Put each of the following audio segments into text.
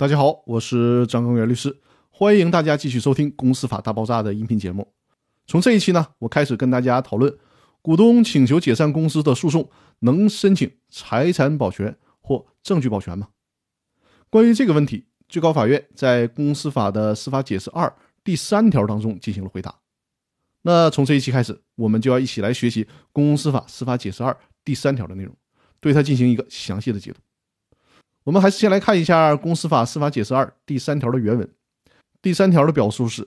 大家好，我是张根元律师，欢迎大家继续收听《公司法大爆炸》的音频节目。从这一期呢，我开始跟大家讨论，股东请求解散公司的诉讼能申请财产保全或证据保全吗？关于这个问题，最高法院在《公司法》的司法解释二第三条当中进行了回答。那从这一期开始，我们就要一起来学习《公司法》司法解释二第三条的内容，对它进行一个详细的解读。我们还是先来看一下《公司法司法解释二》第三条的原文。第三条的表述是：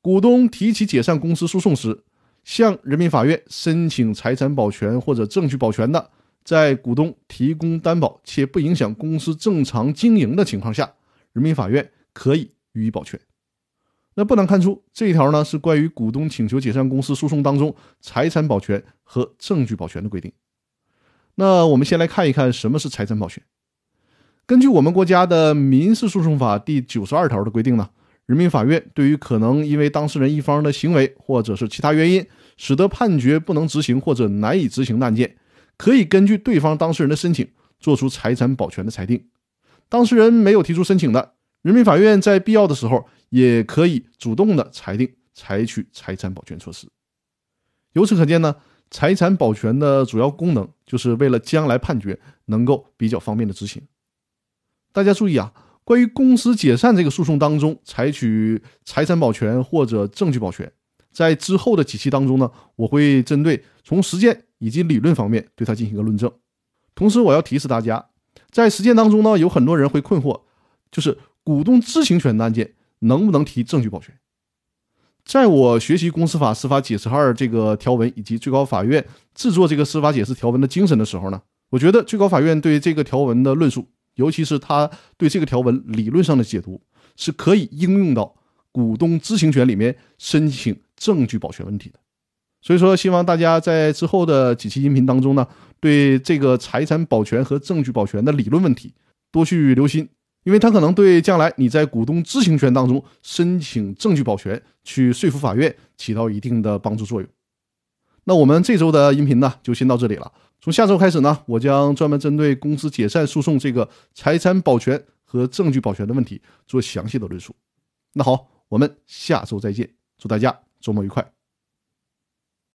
股东提起解散公司诉讼时，向人民法院申请财产保全或者证据保全的，在股东提供担保且不影响公司正常经营的情况下，人民法院可以予以保全。那不难看出，这一条呢是关于股东请求解散公司诉讼当中财产保全和证据保全的规定。那我们先来看一看什么是财产保全。根据我们国家的民事诉讼法第九十二条的规定呢，人民法院对于可能因为当事人一方的行为或者是其他原因，使得判决不能执行或者难以执行的案件，可以根据对方当事人的申请作出财产保全的裁定。当事人没有提出申请的，人民法院在必要的时候也可以主动的裁定采取财产保全措施。由此可见呢，财产保全的主要功能就是为了将来判决能够比较方便的执行。大家注意啊，关于公司解散这个诉讼当中采取财产保全或者证据保全，在之后的几期当中呢，我会针对从实践以及理论方面对它进行一个论证。同时，我要提示大家，在实践当中呢，有很多人会困惑，就是股东知情权的案件能不能提证据保全？在我学习公司法司法解释二这个条文以及最高法院制作这个司法解释条文的精神的时候呢，我觉得最高法院对这个条文的论述。尤其是他对这个条文理论上的解读，是可以应用到股东知情权里面申请证据保全问题的。所以说，希望大家在之后的几期音频当中呢，对这个财产保全和证据保全的理论问题多去留心，因为它可能对将来你在股东知情权当中申请证据保全去说服法院起到一定的帮助作用。那我们这周的音频呢，就先到这里了。从下周开始呢，我将专门针对公司解散诉讼这个财产保全和证据保全的问题做详细的论述。那好，我们下周再见，祝大家周末愉快。